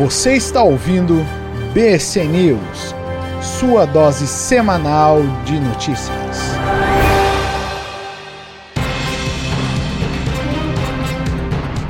Você está ouvindo BC News, sua dose semanal de notícias.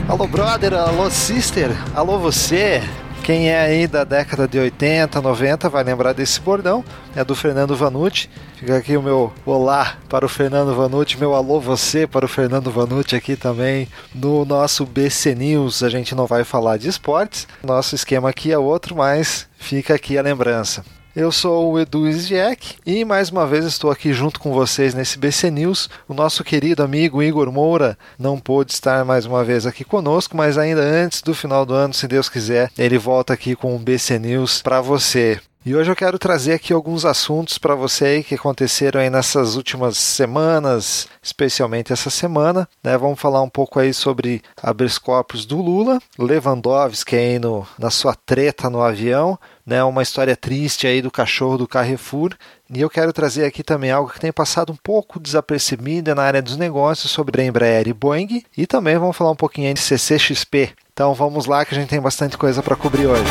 Alô, brother, alô, sister, alô, você. Quem é aí da década de 80, 90 vai lembrar desse bordão, é do Fernando Vanucci. Fica aqui o meu olá para o Fernando Vanucci, meu alô você para o Fernando Vanucci aqui também no nosso BC News. A gente não vai falar de esportes, nosso esquema aqui é outro, mas fica aqui a lembrança. Eu sou o Edu Zviek e mais uma vez estou aqui junto com vocês nesse BC News. O nosso querido amigo Igor Moura não pôde estar mais uma vez aqui conosco, mas ainda antes do final do ano, se Deus quiser, ele volta aqui com o BC News para você. E hoje eu quero trazer aqui alguns assuntos para você aí que aconteceram aí nessas últimas semanas, especialmente essa semana. Né? Vamos falar um pouco aí sobre habeas corpus do Lula, Lewandowski aí no, na sua treta no avião, né? uma história triste aí do cachorro do Carrefour. E eu quero trazer aqui também algo que tem passado um pouco desapercebido na área dos negócios sobre a Embraer e Boeing. E também vamos falar um pouquinho de CCXP. Então vamos lá que a gente tem bastante coisa para cobrir hoje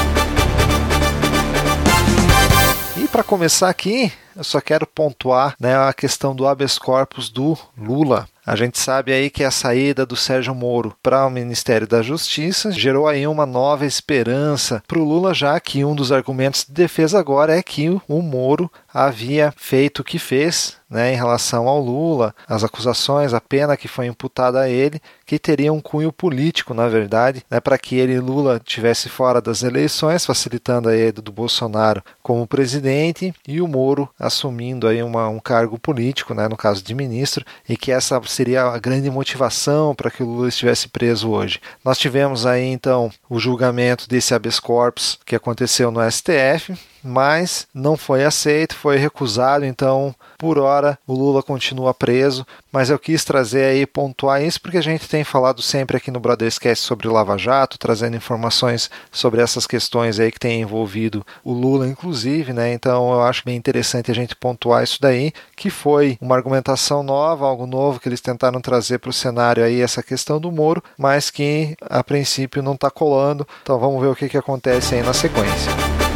para começar aqui, eu só quero pontuar né, a questão do habeas corpus do Lula. A gente sabe aí que a saída do Sérgio Moro para o Ministério da Justiça gerou aí uma nova esperança para o Lula, já que um dos argumentos de defesa agora é que o Moro havia feito o que fez né, em relação ao Lula, as acusações, a pena que foi imputada a ele, que teria um cunho político, na verdade, né, para que ele, Lula, tivesse fora das eleições, facilitando a ida do Bolsonaro como presidente e o Moro assumindo aí uma, um cargo político, né, no caso de ministro, e que essa seria a grande motivação para que o Lula estivesse preso hoje. Nós tivemos aí então o julgamento desse habeas corpus que aconteceu no STF, mas não foi aceito, foi recusado, então por hora o Lula continua preso, mas eu quis trazer aí pontuar isso porque a gente tem falado sempre aqui no Brotherscast sobre o Lava Jato, trazendo informações sobre essas questões aí que tem envolvido o Lula inclusive, né? Então eu acho bem interessante a gente pontuar isso daí, que foi uma argumentação nova, algo novo que eles tentaram trazer para o cenário aí essa questão do Moro, mas que a princípio não está colando. Então vamos ver o que, que acontece aí na sequência.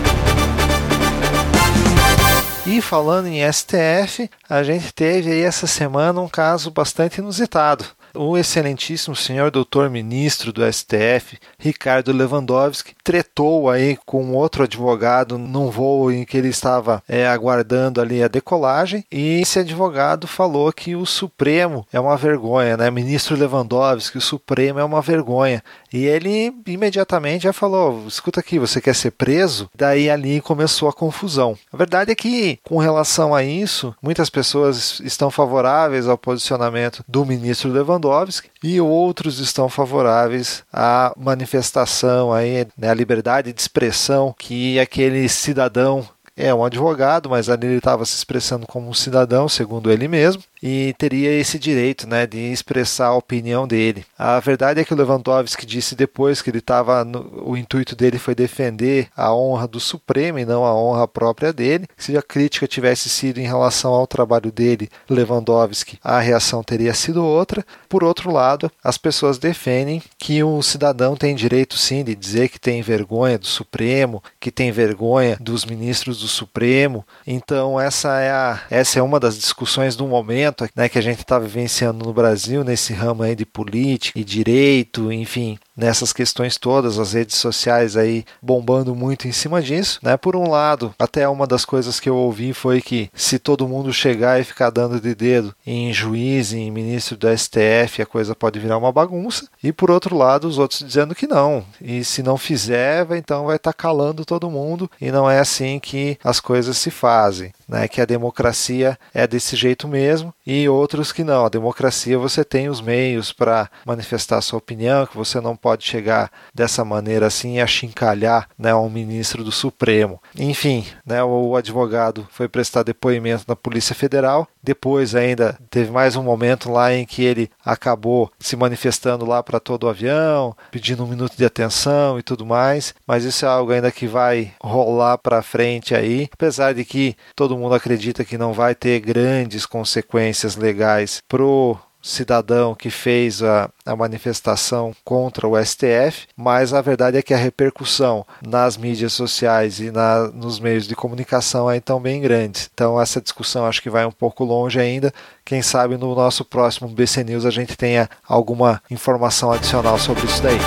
E falando em STF, a gente teve aí essa semana um caso bastante inusitado o excelentíssimo senhor doutor ministro do STF, Ricardo Lewandowski, tretou aí com outro advogado num voo em que ele estava é, aguardando ali a decolagem e esse advogado falou que o Supremo é uma vergonha, né? Ministro Lewandowski, o Supremo é uma vergonha. E ele imediatamente já falou: escuta aqui, você quer ser preso? Daí ali começou a confusão. A verdade é que, com relação a isso, muitas pessoas estão favoráveis ao posicionamento do ministro Lewandowski e outros estão favoráveis à manifestação aí, né, à liberdade de expressão que aquele cidadão é um advogado, mas ali ele estava se expressando como um cidadão, segundo ele mesmo, e teria esse direito né, de expressar a opinião dele. A verdade é que o Lewandowski disse depois que ele estava. O intuito dele foi defender a honra do Supremo e não a honra própria dele. Se a crítica tivesse sido em relação ao trabalho dele, Lewandowski, a reação teria sido outra. Por outro lado, as pessoas defendem que o cidadão tem direito sim de dizer que tem vergonha do Supremo, que tem vergonha dos ministros do Supremo. Então, essa é, a, essa é uma das discussões do momento momento né, que a gente está vivenciando no Brasil, nesse ramo aí de política e direito, enfim, nessas questões todas, as redes sociais aí bombando muito em cima disso, né? Por um lado, até uma das coisas que eu ouvi foi que se todo mundo chegar e ficar dando de dedo em juiz, em ministro do STF, a coisa pode virar uma bagunça. E por outro lado, os outros dizendo que não. E se não fizer, então vai estar tá calando todo mundo e não é assim que as coisas se fazem, né? Que a democracia é desse jeito mesmo e outros que não. A democracia você tem os meios para manifestar sua opinião, que você não pode chegar dessa maneira assim e achincalhar né, um ministro do Supremo. Enfim, né, o advogado foi prestar depoimento na Polícia Federal. Depois ainda teve mais um momento lá em que ele acabou se manifestando lá para todo o avião, pedindo um minuto de atenção e tudo mais. Mas isso é algo ainda que vai rolar para frente aí, apesar de que todo mundo acredita que não vai ter grandes consequências legais pro cidadão que fez a, a manifestação contra o STF, mas a verdade é que a repercussão nas mídias sociais e na, nos meios de comunicação aí estão bem grandes. Então essa discussão acho que vai um pouco longe ainda. Quem sabe no nosso próximo BC News a gente tenha alguma informação adicional sobre isso daí.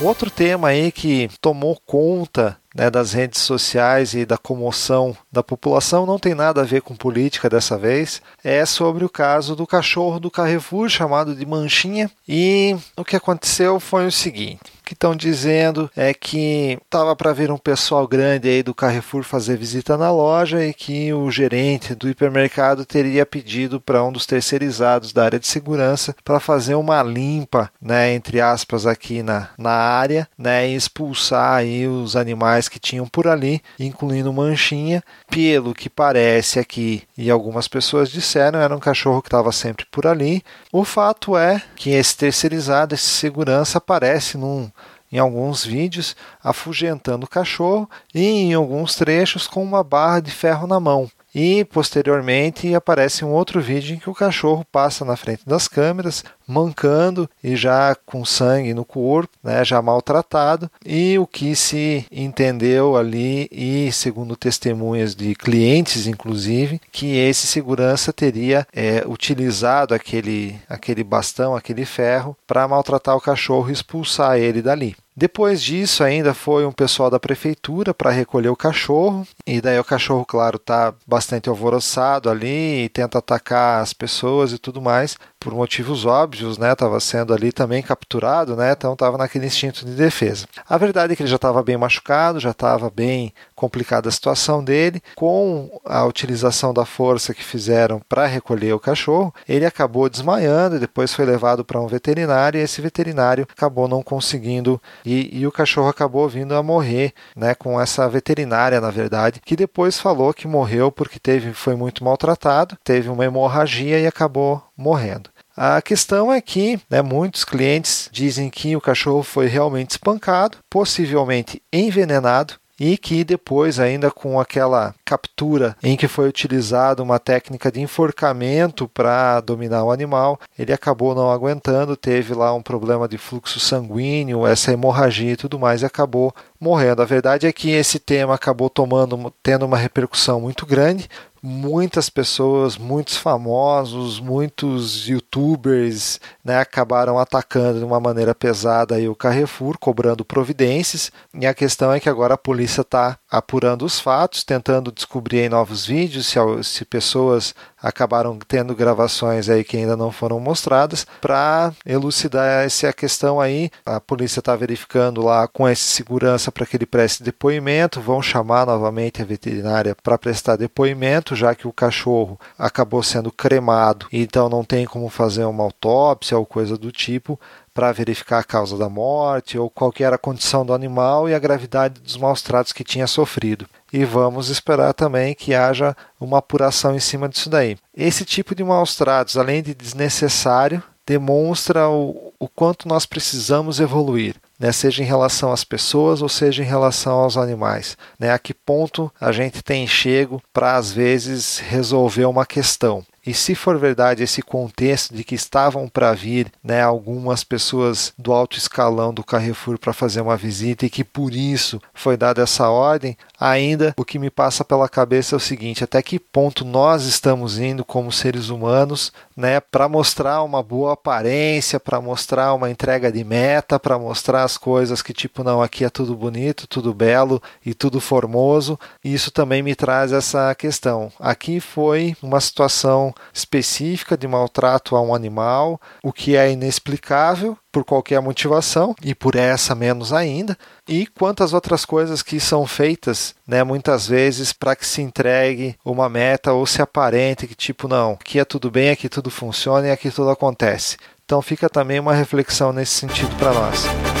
Outro tema aí que tomou conta né, das redes sociais e da comoção da população não tem nada a ver com política dessa vez. É sobre o caso do cachorro do Carrefour chamado de Manchinha. E o que aconteceu foi o seguinte: que estão dizendo é que estava para vir um pessoal grande aí do Carrefour fazer visita na loja e que o gerente do hipermercado teria pedido para um dos terceirizados da área de segurança para fazer uma limpa, né, entre aspas aqui na, na área, né, e expulsar aí os animais que tinham por ali, incluindo manchinha, pelo que parece aqui e algumas pessoas disseram, era um cachorro que estava sempre por ali. O fato é que esse terceirizado, esse segurança aparece num em alguns vídeos afugentando o cachorro e em alguns trechos com uma barra de ferro na mão. E posteriormente aparece um outro vídeo em que o cachorro passa na frente das câmeras, mancando e já com sangue no corpo, né, já maltratado. E o que se entendeu ali, e segundo testemunhas de clientes, inclusive, que esse segurança teria é, utilizado aquele, aquele bastão, aquele ferro, para maltratar o cachorro e expulsar ele dali. Depois disso, ainda foi um pessoal da prefeitura para recolher o cachorro, e daí o cachorro, claro, está bastante alvoroçado ali e tenta atacar as pessoas e tudo mais por motivos óbvios, né? Estava sendo ali também capturado, né? Então estava naquele instinto de defesa. A verdade é que ele já estava bem machucado, já estava bem complicada a situação dele. Com a utilização da força que fizeram para recolher o cachorro, ele acabou desmaiando e depois foi levado para um veterinário e esse veterinário acabou não conseguindo e, e o cachorro acabou vindo a morrer, né? Com essa veterinária, na verdade, que depois falou que morreu porque teve foi muito maltratado, teve uma hemorragia e acabou morrendo. A questão é que né, muitos clientes dizem que o cachorro foi realmente espancado, possivelmente envenenado, e que depois, ainda com aquela captura em que foi utilizada uma técnica de enforcamento para dominar o animal, ele acabou não aguentando, teve lá um problema de fluxo sanguíneo, essa hemorragia e tudo mais, e acabou morrendo. A verdade é que esse tema acabou tomando, tendo uma repercussão muito grande, muitas pessoas, muitos famosos, muitos youtubers né, acabaram atacando de uma maneira pesada aí o Carrefour, cobrando providências. E a questão é que agora a polícia está apurando os fatos, tentando descobrir em novos vídeos se, se pessoas acabaram tendo gravações aí que ainda não foram mostradas para elucidar essa questão aí. A polícia está verificando lá com esse segurança para que ele preste depoimento, vão chamar novamente a veterinária para prestar depoimento, já que o cachorro acabou sendo cremado, então não tem como fazer uma autópsia ou coisa do tipo para verificar a causa da morte ou qual era a condição do animal e a gravidade dos maus tratos que tinha sofrido e vamos esperar também que haja uma apuração em cima disso daí. Esse tipo de maus tratos, além de desnecessário, demonstra o, o quanto nós precisamos evoluir. Né, seja em relação às pessoas ou seja em relação aos animais. Né, a que ponto a gente tem chego para, às vezes, resolver uma questão. E se for verdade esse contexto de que estavam para vir né, algumas pessoas do alto escalão do Carrefour para fazer uma visita e que por isso foi dada essa ordem, ainda o que me passa pela cabeça é o seguinte: até que ponto nós estamos indo como seres humanos né, para mostrar uma boa aparência, para mostrar uma entrega de meta, para mostrar as coisas que, tipo, não, aqui é tudo bonito, tudo belo e tudo formoso. E isso também me traz essa questão. Aqui foi uma situação específica de maltrato a um animal, o que é inexplicável por qualquer motivação e por essa menos ainda, e quantas outras coisas que são feitas, né, muitas vezes para que se entregue uma meta ou se aparente que tipo não, aqui é tudo bem, aqui tudo funciona e aqui tudo acontece. Então fica também uma reflexão nesse sentido para nós.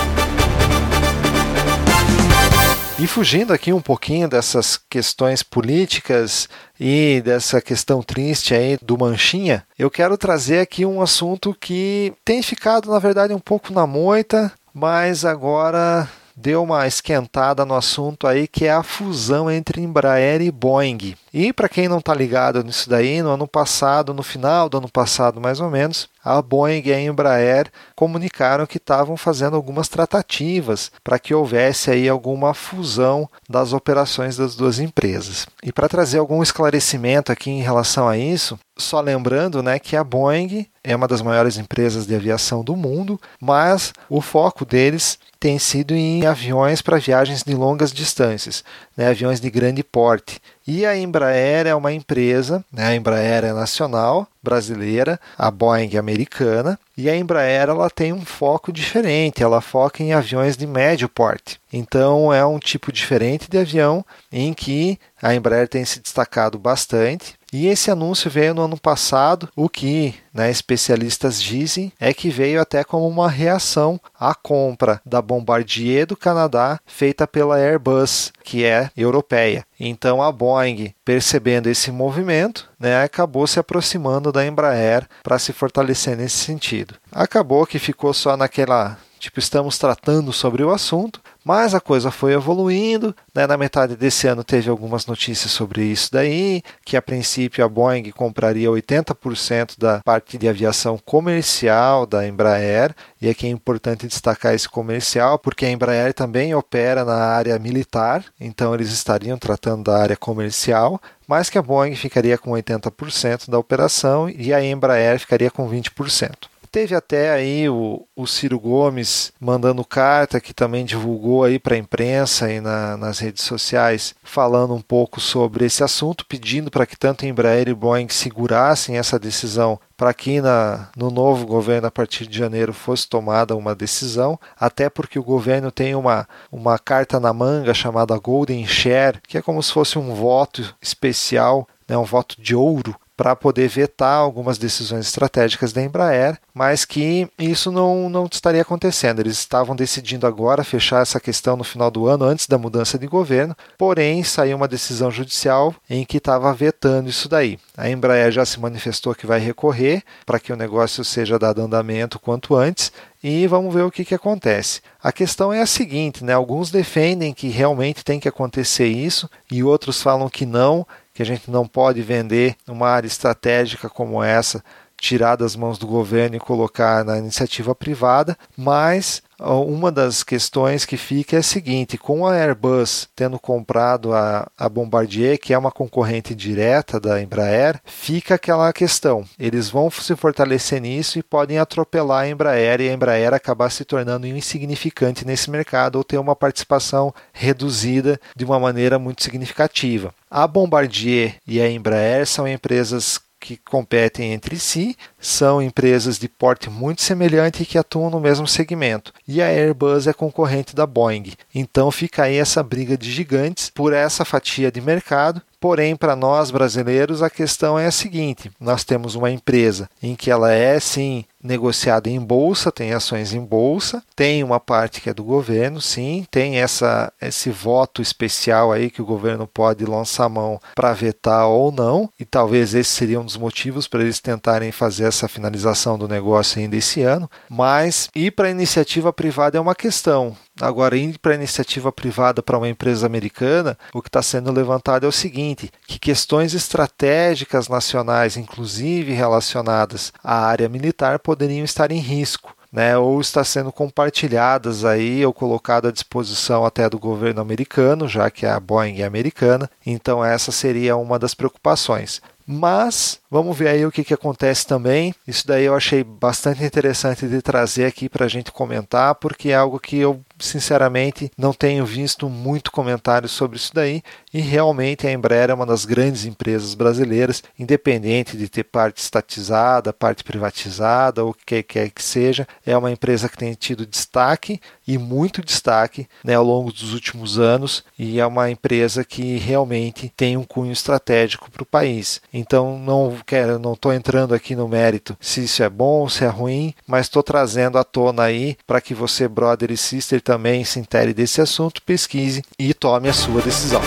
E fugindo aqui um pouquinho dessas questões políticas e dessa questão triste aí do Manchinha, eu quero trazer aqui um assunto que tem ficado, na verdade, um pouco na moita, mas agora deu uma esquentada no assunto aí que é a fusão entre Embraer e Boeing. E para quem não está ligado nisso daí, no ano passado, no final do ano passado mais ou menos, a Boeing e a Embraer comunicaram que estavam fazendo algumas tratativas para que houvesse aí alguma fusão das operações das duas empresas. E para trazer algum esclarecimento aqui em relação a isso, só lembrando né, que a Boeing é uma das maiores empresas de aviação do mundo, mas o foco deles tem sido em aviões para viagens de longas distâncias, né, aviões de grande porte. E a Embraer é uma empresa, né, a Embraer é nacional, brasileira, a Boeing é americana, e a Embraer ela tem um foco diferente, ela foca em aviões de médio porte. Então é um tipo diferente de avião em que a Embraer tem se destacado bastante. E esse anúncio veio no ano passado, o que né, especialistas dizem é que veio até como uma reação à compra da Bombardier do Canadá feita pela Airbus, que é europeia. Então a Boeing, percebendo esse movimento, né, acabou se aproximando da Embraer para se fortalecer nesse sentido. Acabou que ficou só naquela tipo, estamos tratando sobre o assunto, mas a coisa foi evoluindo. Né? Na metade desse ano teve algumas notícias sobre isso daí, que a princípio a Boeing compraria 80% da parte de aviação comercial da Embraer, e aqui é importante destacar esse comercial, porque a Embraer também opera na área militar, então eles estariam tratando da área comercial, mas que a Boeing ficaria com 80% da operação e a Embraer ficaria com 20%. Teve até aí o, o Ciro Gomes mandando carta, que também divulgou aí para a imprensa e na, nas redes sociais, falando um pouco sobre esse assunto, pedindo para que tanto Embraer e Boeing segurassem essa decisão para que na, no novo governo, a partir de janeiro, fosse tomada uma decisão, até porque o governo tem uma, uma carta na manga chamada Golden Share, que é como se fosse um voto especial, né, um voto de ouro para poder vetar algumas decisões estratégicas da Embraer, mas que isso não, não estaria acontecendo. Eles estavam decidindo agora fechar essa questão no final do ano, antes da mudança de governo, porém saiu uma decisão judicial em que estava vetando isso daí. A Embraer já se manifestou que vai recorrer para que o negócio seja dado andamento quanto antes, e vamos ver o que, que acontece. A questão é a seguinte, né? Alguns defendem que realmente tem que acontecer isso e outros falam que não, que a gente não pode vender uma área estratégica como essa, tirar das mãos do governo e colocar na iniciativa privada, mas uma das questões que fica é a seguinte: com a Airbus tendo comprado a, a Bombardier, que é uma concorrente direta da Embraer, fica aquela questão. Eles vão se fortalecer nisso e podem atropelar a Embraer e a Embraer acabar se tornando insignificante nesse mercado ou ter uma participação reduzida de uma maneira muito significativa. A Bombardier e a Embraer são empresas que competem entre si, são empresas de porte muito semelhante que atuam no mesmo segmento. E a Airbus é concorrente da Boeing. Então fica aí essa briga de gigantes por essa fatia de mercado Porém, para nós brasileiros, a questão é a seguinte: nós temos uma empresa em que ela é sim negociada em bolsa, tem ações em bolsa, tem uma parte que é do governo, sim, tem essa esse voto especial aí que o governo pode lançar mão para vetar ou não, e talvez esse seria um dos motivos para eles tentarem fazer essa finalização do negócio ainda esse ano, mas ir para a iniciativa privada é uma questão. Agora, indo para a iniciativa privada para uma empresa americana, o que está sendo levantado é o seguinte: que questões estratégicas nacionais, inclusive relacionadas à área militar, poderiam estar em risco. Né, ou está sendo compartilhadas aí ou colocado à disposição até do governo americano, já que a Boeing é americana. Então essa seria uma das preocupações. Mas vamos ver aí o que, que acontece também. Isso daí eu achei bastante interessante de trazer aqui para a gente comentar, porque é algo que eu sinceramente não tenho visto muito comentário sobre isso daí. E realmente a Embraer é uma das grandes empresas brasileiras, independente de ter parte estatizada, parte privatizada ou o que quer que seja, é uma empresa que tem tido destaque e muito destaque né, ao longo dos últimos anos. E é uma empresa que realmente tem um cunho estratégico para o país. Então não quero, não estou entrando aqui no mérito se isso é bom ou se é ruim, mas estou trazendo à tona aí para que você, brother e sister, também se intere desse assunto, pesquise e tome a sua decisão.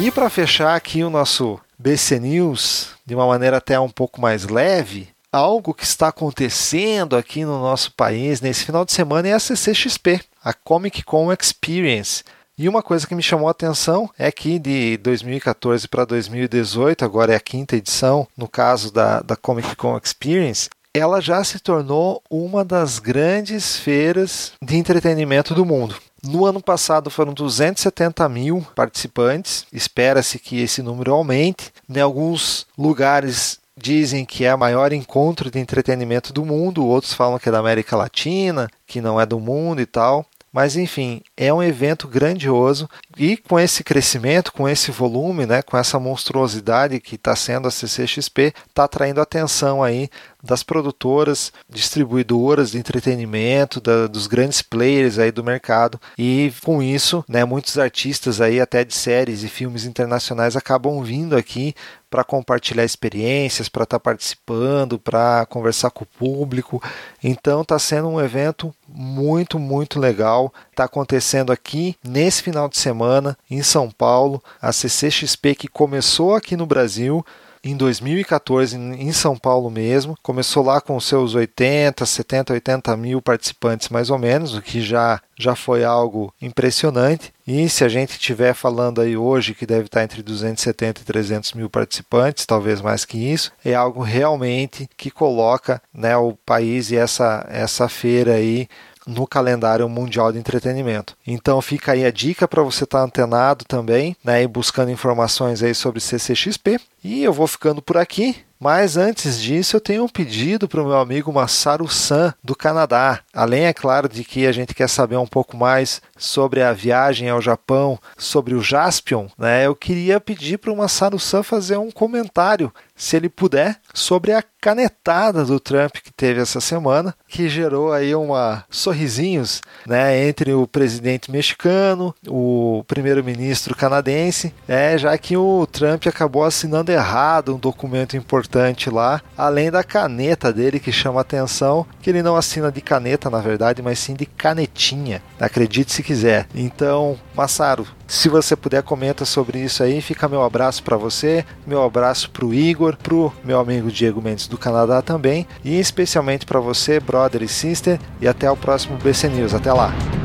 E para fechar aqui o nosso BC News de uma maneira até um pouco mais leve, algo que está acontecendo aqui no nosso país nesse final de semana é a CCXP, a Comic Con Experience. E uma coisa que me chamou a atenção é que de 2014 para 2018, agora é a quinta edição, no caso da, da Comic Con Experience, ela já se tornou uma das grandes feiras de entretenimento do mundo. No ano passado foram 270 mil participantes, espera-se que esse número aumente. Em alguns lugares dizem que é o maior encontro de entretenimento do mundo, outros falam que é da América Latina, que não é do mundo e tal. Mas enfim, é um evento grandioso e com esse crescimento, com esse volume, né, com essa monstruosidade que está sendo a CCXP, está atraindo atenção aí das produtoras, distribuidoras de entretenimento, da, dos grandes players aí do mercado e com isso, né, muitos artistas aí até de séries e filmes internacionais acabam vindo aqui para compartilhar experiências, para estar tá participando, para conversar com o público. Então está sendo um evento muito, muito legal. Está acontecendo aqui nesse final de semana em São Paulo, a CCXP que começou aqui no Brasil em 2014 em São Paulo mesmo. Começou lá com seus 80, 70, 80 mil participantes mais ou menos, o que já, já foi algo impressionante. E se a gente estiver falando aí hoje que deve estar entre 270 e 300 mil participantes, talvez mais que isso, é algo realmente que coloca né, o país e essa, essa feira aí no calendário mundial de entretenimento. Então fica aí a dica para você estar tá antenado também, né, e buscando informações aí sobre CCXP. E eu vou ficando por aqui. Mas antes disso, eu tenho um pedido para o meu amigo Masaru San, do Canadá. Além, é claro, de que a gente quer saber um pouco mais sobre a viagem ao Japão, sobre o Jaspion, né? Eu queria pedir para o Masaru San fazer um comentário, se ele puder, sobre a canetada do Trump que teve essa semana, que gerou aí uma sorrisinhos, né, entre o presidente mexicano, o primeiro-ministro canadense, é, já que o Trump acabou assinando errado um documento importante lá, além da caneta dele que chama atenção, que ele não assina de caneta, na verdade, mas sim de canetinha. Acredite se quiser. Então, Massaro, se você puder, comenta sobre isso aí. Fica meu abraço para você, meu abraço para o Igor, para o meu amigo Diego Mendes do Canadá também, e especialmente para você, brother e sister. E até o próximo BC News. Até lá!